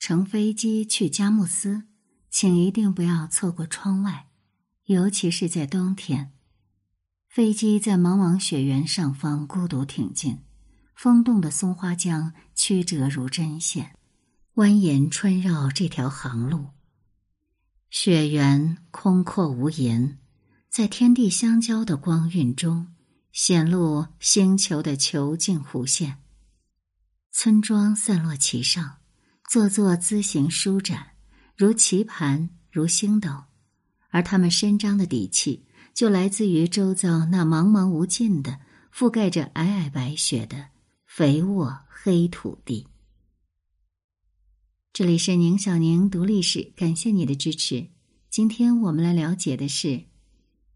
乘飞机去佳木斯，请一定不要错过窗外，尤其是在冬天。飞机在茫茫雪原上方孤独挺进，风动的松花江曲折如针线，蜿蜒穿绕这条航路。雪原空阔无垠，在天地相交的光晕中，显露星球的遒劲弧线。村庄散落其上，座座姿形舒展，如棋盘，如星斗，而他们伸张的底气。就来自于周遭那茫茫无尽的、覆盖着皑皑白雪的肥沃黑土地。这里是宁小宁读历史，感谢你的支持。今天我们来了解的是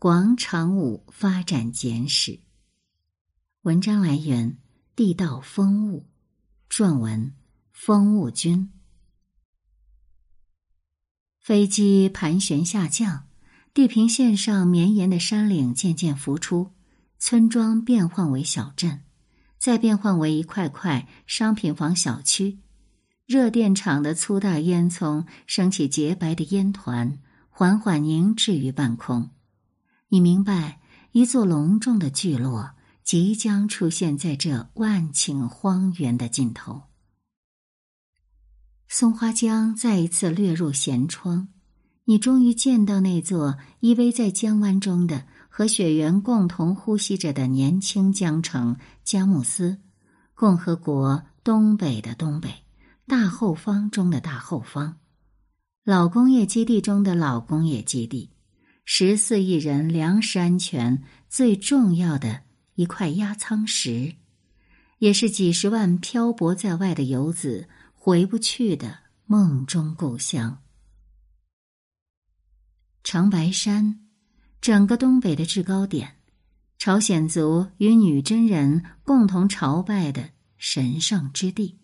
广场舞发展简史。文章来源《地道风物》，撰文风雾君。飞机盘旋下降。地平线上绵延的山岭渐渐浮出，村庄变换为小镇，再变换为一块块商品房小区。热电厂的粗大烟囱升起洁白的烟团，缓缓凝滞于半空。你明白，一座隆重的聚落即将出现在这万顷荒原的尽头。松花江再一次掠入舷窗。你终于见到那座依偎在江湾中的、和雪原共同呼吸着的年轻江城——佳木斯，共和国东北的东北，大后方中的大后方，老工业基地中的老工业基地，十四亿人粮食安全最重要的一块压舱石，也是几十万漂泊在外的游子回不去的梦中故乡。长白山，整个东北的制高点，朝鲜族与女真人共同朝拜的神圣之地。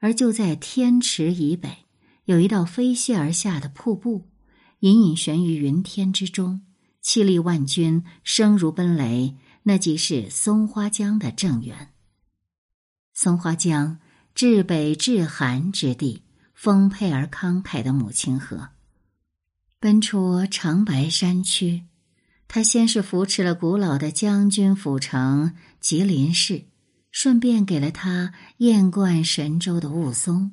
而就在天池以北，有一道飞泻而下的瀑布，隐隐悬于云天之中，气力万钧，声如奔雷。那即是松花江的正源。松花江，至北至寒之地，丰沛而慷慨的母亲河。奔出长白山区，他先是扶持了古老的将军府城吉林市，顺便给了他艳冠神州的雾凇。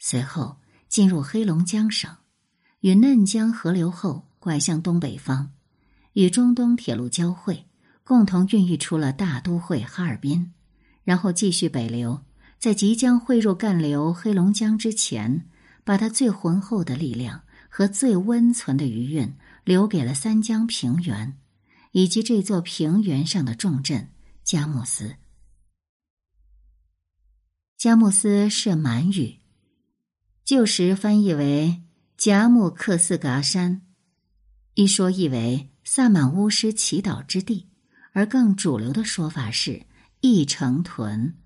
随后进入黑龙江省，与嫩江河流后拐向东北方，与中东铁路交汇，共同孕育出了大都会哈尔滨。然后继续北流，在即将汇入干流黑龙江之前，把他最浑厚的力量。和最温存的余韵留给了三江平原，以及这座平原上的重镇佳木斯。佳木斯是满语，旧时翻译为佳木克斯嘎山，一说意为萨满巫师祈祷之地，而更主流的说法是义城屯。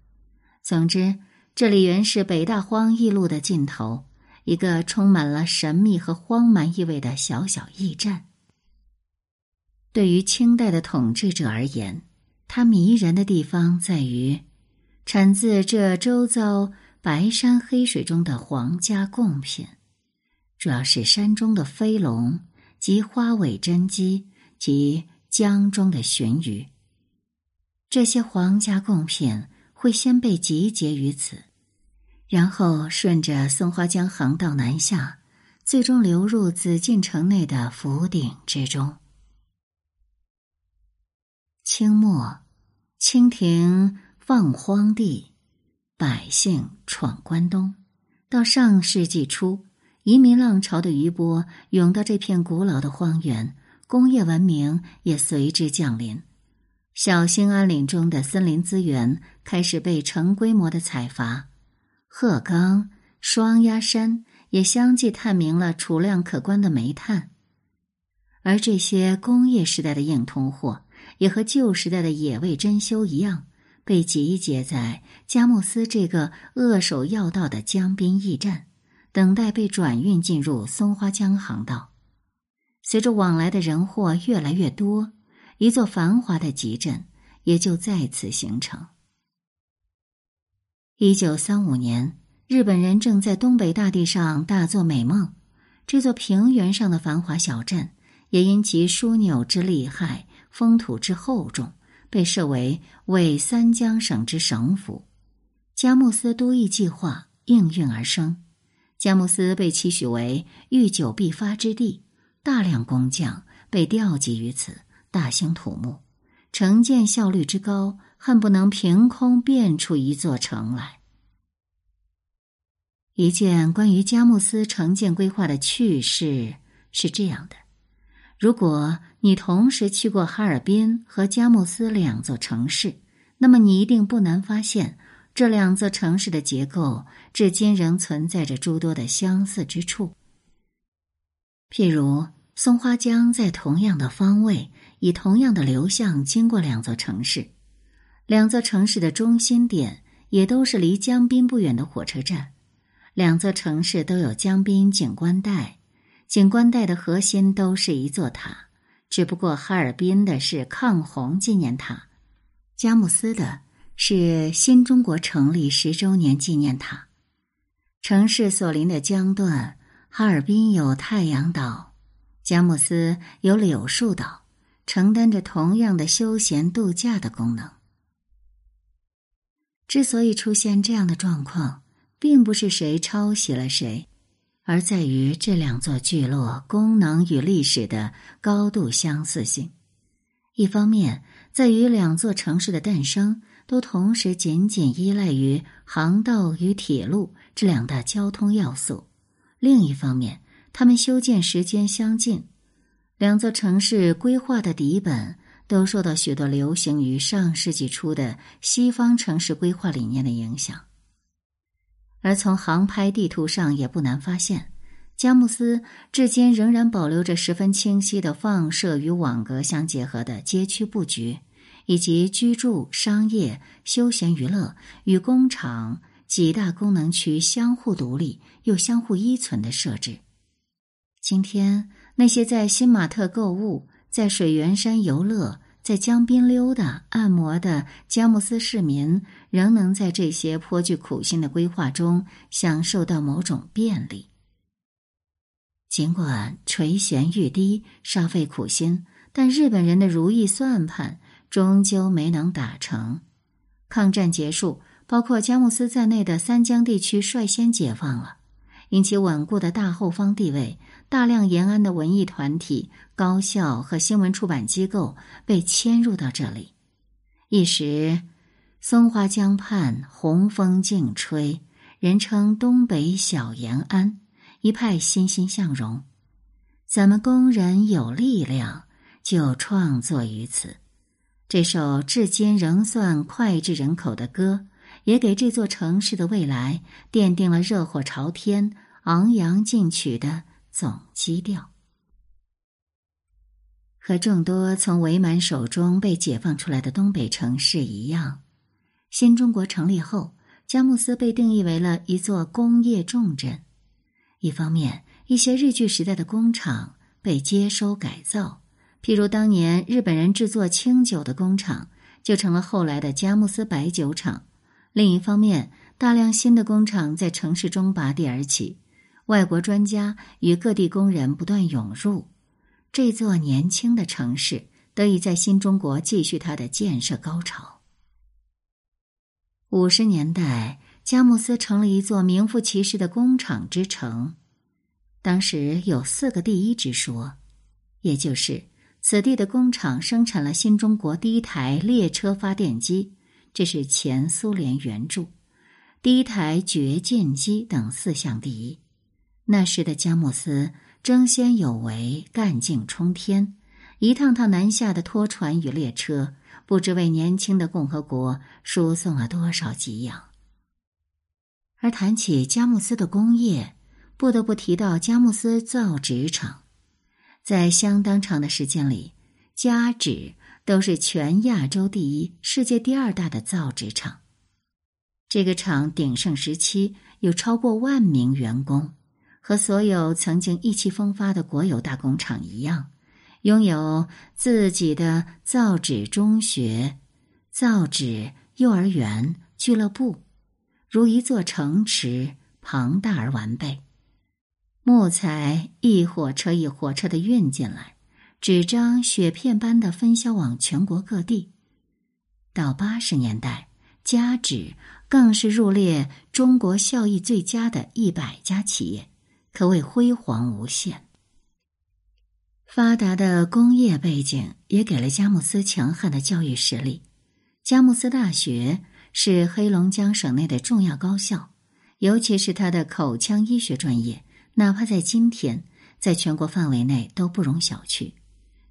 总之，这里原是北大荒驿路的尽头。一个充满了神秘和荒蛮意味的小小驿站。对于清代的统治者而言，它迷人的地方在于，产自这周遭白山黑水中的皇家贡品，主要是山中的飞龙及花尾真鸡及江中的鲟鱼。这些皇家贡品会先被集结于此。然后顺着松花江航道南下，最终流入紫禁城内的府鼎之中。清末，清廷放荒地，百姓闯关东。到上世纪初，移民浪潮的余波涌到这片古老的荒原，工业文明也随之降临。小兴安岭中的森林资源开始被成规模的采伐。鹤岗、双鸭山也相继探明了储量可观的煤炭，而这些工业时代的硬通货，也和旧时代的野味珍馐一样，被集结在佳木斯这个扼守要道的江滨驿站，等待被转运进入松花江航道。随着往来的人货越来越多，一座繁华的集镇也就再次形成。一九三五年，日本人正在东北大地上大做美梦。这座平原上的繁华小镇，也因其枢纽之厉害、风土之厚重，被设为为三江省之省府。佳木斯都邑计划应运而生，佳木斯被期许为御久必发之地，大量工匠被调集于此，大兴土木，城建效率之高。恨不能凭空变出一座城来。一件关于佳木斯城建规划的趣事是这样的：如果你同时去过哈尔滨和佳木斯两座城市，那么你一定不难发现，这两座城市的结构至今仍存在着诸多的相似之处。譬如，松花江在同样的方位，以同样的流向经过两座城市。两座城市的中心点也都是离江滨不远的火车站，两座城市都有江滨景观带，景观带的核心都是一座塔，只不过哈尔滨的是抗洪纪念塔，佳木斯的是新中国成立十周年纪念塔。城市所临的江段，哈尔滨有太阳岛，佳木斯有柳树岛，承担着同样的休闲度假的功能。之所以出现这样的状况，并不是谁抄袭了谁，而在于这两座聚落功能与历史的高度相似性。一方面，在于两座城市的诞生都同时仅仅依赖于航道与铁路这两大交通要素；另一方面，它们修建时间相近，两座城市规划的底本。都受到许多流行于上世纪初的西方城市规划理念的影响，而从航拍地图上也不难发现，佳木斯至今仍然保留着十分清晰的放射与网格相结合的街区布局，以及居住、商业、休闲娱乐与工厂几大功能区相互独立又相互依存的设置。今天，那些在新玛特购物。在水源山游乐，在江边溜达、按摩的佳木斯市民，仍能在这些颇具苦心的规划中享受到某种便利。尽管垂涎欲滴、煞费苦心，但日本人的如意算盘终究没能打成。抗战结束，包括佳木斯在内的三江地区率先解放了，因其稳固的大后方地位。大量延安的文艺团体、高校和新闻出版机构被迁入到这里，一时松花江畔红风劲吹，人称东北小延安，一派欣欣向荣。咱们工人有力量，就创作于此。这首至今仍算脍炙人口的歌，也给这座城市的未来奠定了热火朝天、昂扬进取的。总基调和众多从伪满手中被解放出来的东北城市一样，新中国成立后，佳木斯被定义为了一座工业重镇。一方面，一些日据时代的工厂被接收改造，譬如当年日本人制作清酒的工厂，就成了后来的佳木斯白酒厂；另一方面，大量新的工厂在城市中拔地而起。外国专家与各地工人不断涌入，这座年轻的城市得以在新中国继续它的建设高潮。五十年代，佳木斯成了一座名副其实的工厂之城。当时有四个第一之说，也就是此地的工厂生产了新中国第一台列车发电机，这是前苏联援助；第一台掘进机等四项第一。那时的佳木斯争先有为，干劲冲天，一趟趟南下的拖船与列车，不知为年轻的共和国输送了多少给养。而谈起佳木斯的工业，不得不提到佳木斯造纸厂，在相当长的时间里，加纸都是全亚洲第一、世界第二大的造纸厂。这个厂鼎盛时期有超过万名员工。和所有曾经意气风发的国有大工厂一样，拥有自己的造纸中学、造纸幼儿园、俱乐部，如一座城池，庞大而完备。木材一火车一火车的运进来，纸张雪片般的分销往全国各地。到八十年代，家纸更是入列中国效益最佳的一百家企业，可谓辉煌无限。发达的工业背景也给了佳木斯强悍的教育实力。佳木斯大学是黑龙江省内的重要高校，尤其是它的口腔医学专业，哪怕在今天，在全国范围内都不容小觑。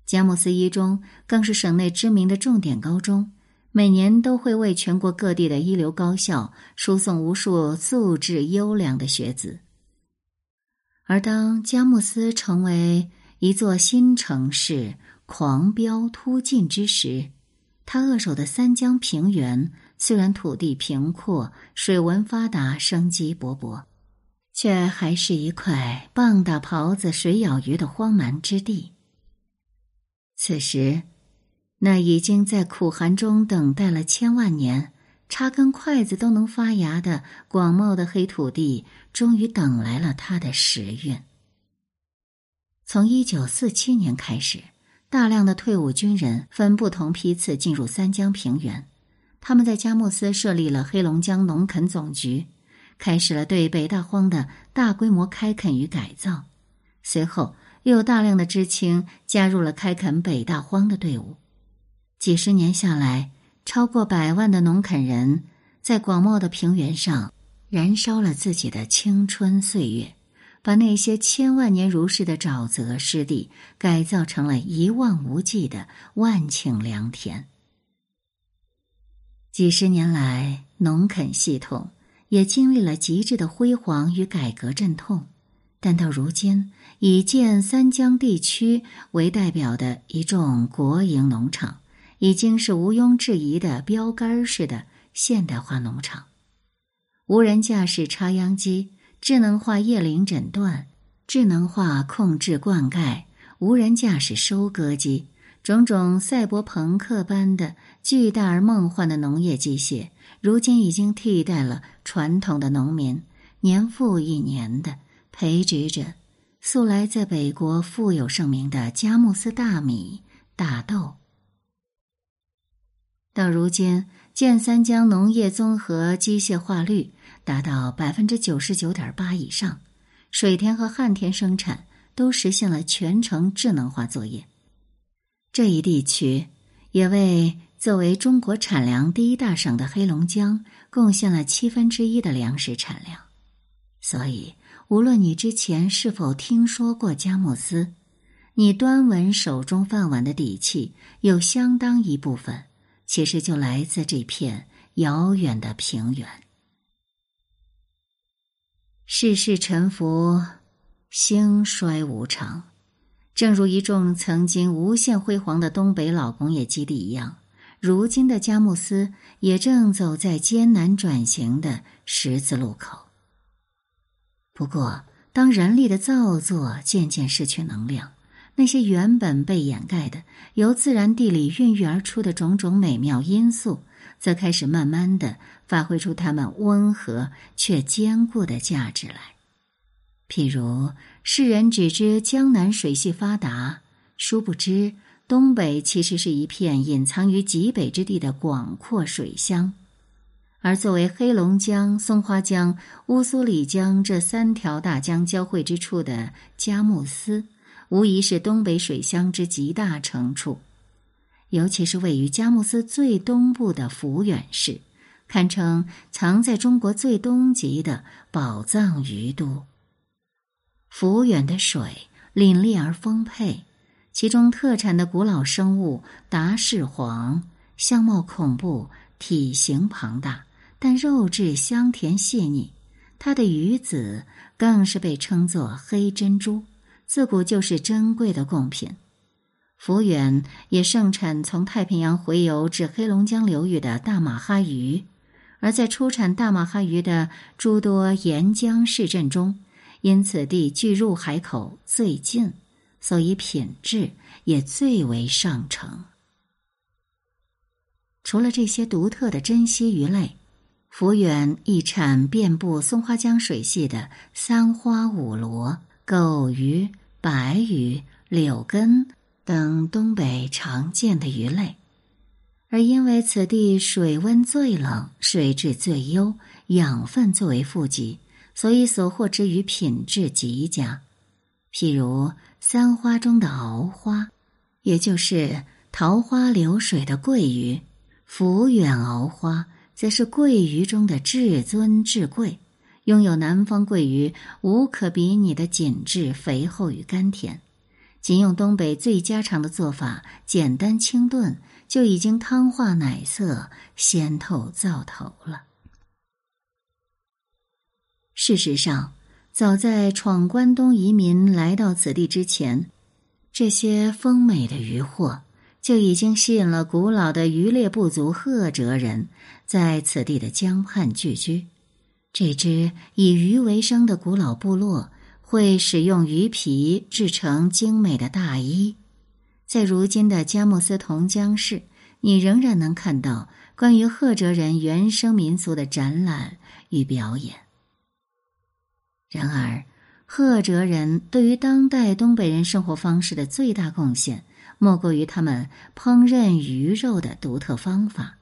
佳木斯一中更是省内知名的重点高中，每年都会为全国各地的一流高校输送无数素质优良的学子。而当佳木斯成为一座新城市狂飙突进之时，他扼守的三江平原，虽然土地平阔、水文发达、生机勃勃，却还是一块棒打狍子、水舀鱼的荒蛮之地。此时，那已经在苦寒中等待了千万年、插根筷子都能发芽的广袤的黑土地，终于等来了他的时运。从一九四七年开始。大量的退伍军人分不同批次进入三江平原，他们在佳木斯设立了黑龙江农垦总局，开始了对北大荒的大规模开垦与改造。随后，又有大量的知青加入了开垦北大荒的队伍。几十年下来，超过百万的农垦人在广袤的平原上燃烧了自己的青春岁月。把那些千万年如是的沼泽湿地改造成了一望无际的万顷良田。几十年来，农垦系统也经历了极致的辉煌与改革阵痛，但到如今，以建三江地区为代表的一众国营农场，已经是毋庸置疑的标杆式的现代化农场，无人驾驶插秧机。智能化叶林诊断、智能化控制灌溉、无人驾驶收割机，种种赛博朋克般的巨大而梦幻的农业机械，如今已经替代了传统的农民，年复一年的培植着素来在北国富有盛名的佳木斯大米、大豆。到如今，建三江农业综合机械化率。达到百分之九十九点八以上，水田和旱田生产都实现了全程智能化作业。这一地区也为作为中国产粮第一大省的黑龙江贡献了七分之一的粮食产量。所以，无论你之前是否听说过佳木斯，你端稳手中饭碗的底气，有相当一部分其实就来自这片遥远的平原。世事沉浮，兴衰无常。正如一众曾经无限辉煌的东北老工业基地一样，如今的佳木斯也正走在艰难转型的十字路口。不过，当人力的造作渐渐失去能量，那些原本被掩盖的、由自然地理孕育而出的种种美妙因素。则开始慢慢的发挥出它们温和却坚固的价值来。譬如世人只知江南水系发达，殊不知东北其实是一片隐藏于极北之地的广阔水乡，而作为黑龙江、松花江、乌苏里江这三条大江交汇之处的佳木斯，无疑是东北水乡之极大成处。尤其是位于佳木斯最东部的抚远市，堪称藏在中国最东极的宝藏鱼都。抚远的水凛冽而丰沛，其中特产的古老生物达氏黄，相貌恐怖，体型庞大，但肉质香甜细腻。它的鱼子更是被称作黑珍珠，自古就是珍贵的贡品。抚远也盛产从太平洋回游至黑龙江流域的大马哈鱼，而在出产大马哈鱼的诸多沿江市镇中，因此地距入海口最近，所以品质也最为上乘。除了这些独特的珍稀鱼类，抚远一产遍布松花江水系的三花五螺、狗鱼、白鱼、柳根等东北常见的鱼类。而因为此地水温最冷、水质最优、养分最为富集，所以所获之鱼品质极佳。譬如三花中的鳌花，也就是桃花流水的桂鱼，抚远鳌花。则是桂鱼中的至尊至贵，拥有南方桂鱼无可比拟的紧致、肥厚与甘甜。仅用东北最家常的做法，简单清炖，就已经汤化奶色，鲜透灶头了。事实上，早在闯关东移民来到此地之前，这些丰美的渔获。就已经吸引了古老的渔猎部族赫哲人在此地的江畔聚居。这支以鱼为生的古老部落会使用鱼皮制成精美的大衣。在如今的佳木斯同江市，你仍然能看到关于赫哲人原生民族的展览与表演。然而，赫哲人对于当代东北人生活方式的最大贡献。莫过于他们烹饪鱼肉的独特方法。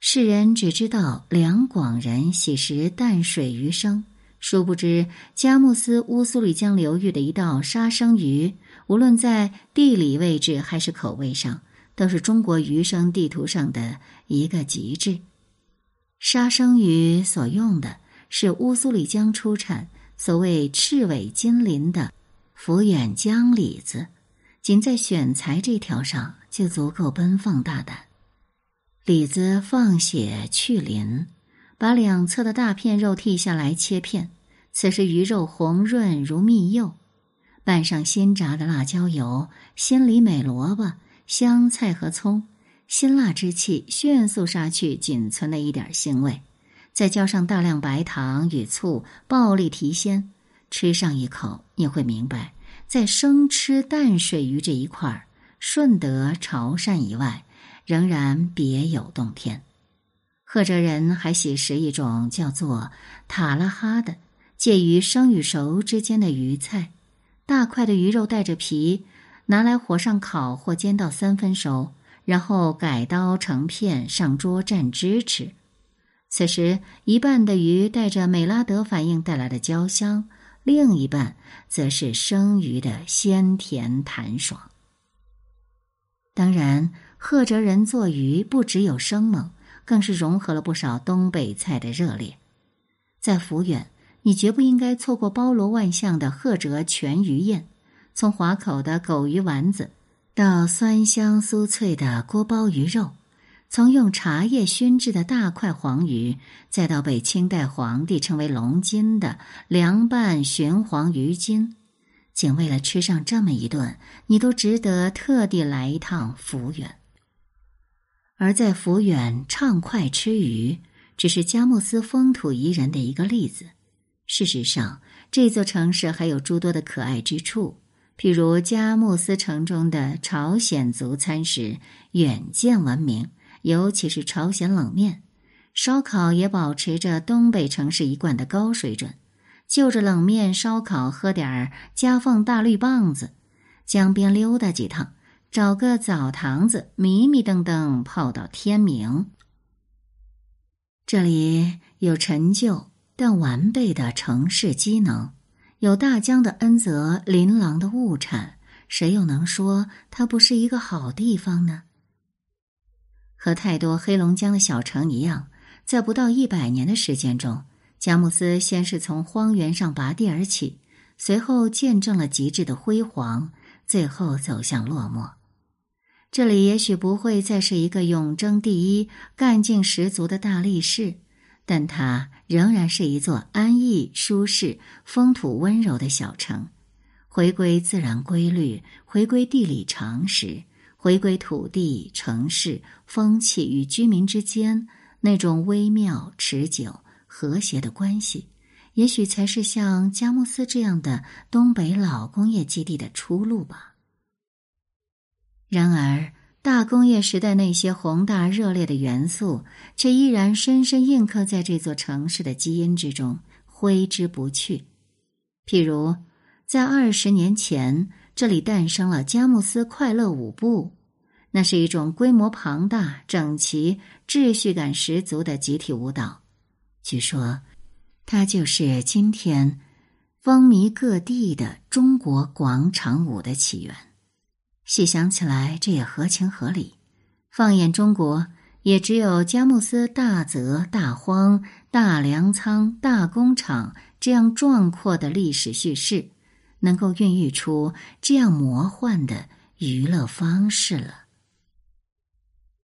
世人只知道两广人喜食淡水鱼生，殊不知佳木斯乌苏里江流域的一道沙生鱼，无论在地理位置还是口味上，都是中国鱼生地图上的一个极致。沙生鱼所用的是乌苏里江出产、所谓赤尾金鳞的抚远江李子。仅在选材这条上就足够奔放大胆。李子放血去鳞，把两侧的大片肉剔下来切片。此时鱼肉红润如蜜柚，拌上新炸的辣椒油、鲜里美萝卜、香菜和葱，辛辣之气迅速杀去仅存的一点腥味。再浇上大量白糖与醋，暴力提鲜。吃上一口，你会明白。在生吃淡水鱼这一块儿，顺德、潮汕以外，仍然别有洞天。赫哲人还喜食一种叫做塔拉哈的，介于生与熟之间的鱼菜。大块的鱼肉带着皮，拿来火上烤或煎到三分熟，然后改刀成片上桌蘸汁吃。此时，一半的鱼带着美拉德反应带来的焦香。另一半则是生鱼的鲜甜弹爽。当然，赫哲人做鱼不只有生猛，更是融合了不少东北菜的热烈。在抚远，你绝不应该错过包罗万象的赫哲全鱼宴，从华口的狗鱼丸子，到酸香酥脆的锅包鱼肉。从用茶叶熏制的大块黄鱼，再到被清代皇帝称为龙筋的凉拌鲟黄鱼筋，仅为了吃上这么一顿，你都值得特地来一趟抚远。而在抚远畅快吃鱼，只是佳木斯风土宜人的一个例子。事实上，这座城市还有诸多的可爱之处，譬如佳木斯城中的朝鲜族餐食远见闻名。尤其是朝鲜冷面、烧烤也保持着东北城市一贯的高水准。就着冷面、烧烤，喝点儿夹缝大绿棒子，江边溜达几趟，找个澡堂子，迷迷瞪瞪泡到天明。这里有陈旧但完备的城市机能，有大江的恩泽、琳琅的物产，谁又能说它不是一个好地方呢？和太多黑龙江的小城一样，在不到一百年的时间中，佳木斯先是从荒原上拔地而起，随后见证了极致的辉煌，最后走向落寞。这里也许不会再是一个永争第一、干劲十足的大力士，但它仍然是一座安逸、舒适、风土温柔的小城，回归自然规律，回归地理常识。回归土地、城市、风气与居民之间那种微妙、持久、和谐的关系，也许才是像佳木斯这样的东北老工业基地的出路吧。然而，大工业时代那些宏大热烈的元素，却依然深深印刻在这座城市的基因之中，挥之不去。譬如，在二十年前，这里诞生了佳木斯快乐舞步，那是一种规模庞大、整齐、秩序感十足的集体舞蹈。据说，它就是今天风靡各地的中国广场舞的起源。细想起来，这也合情合理。放眼中国，也只有佳木斯大泽、大荒、大粮仓、大工厂这样壮阔的历史叙事，能够孕育出这样魔幻的娱乐方式了。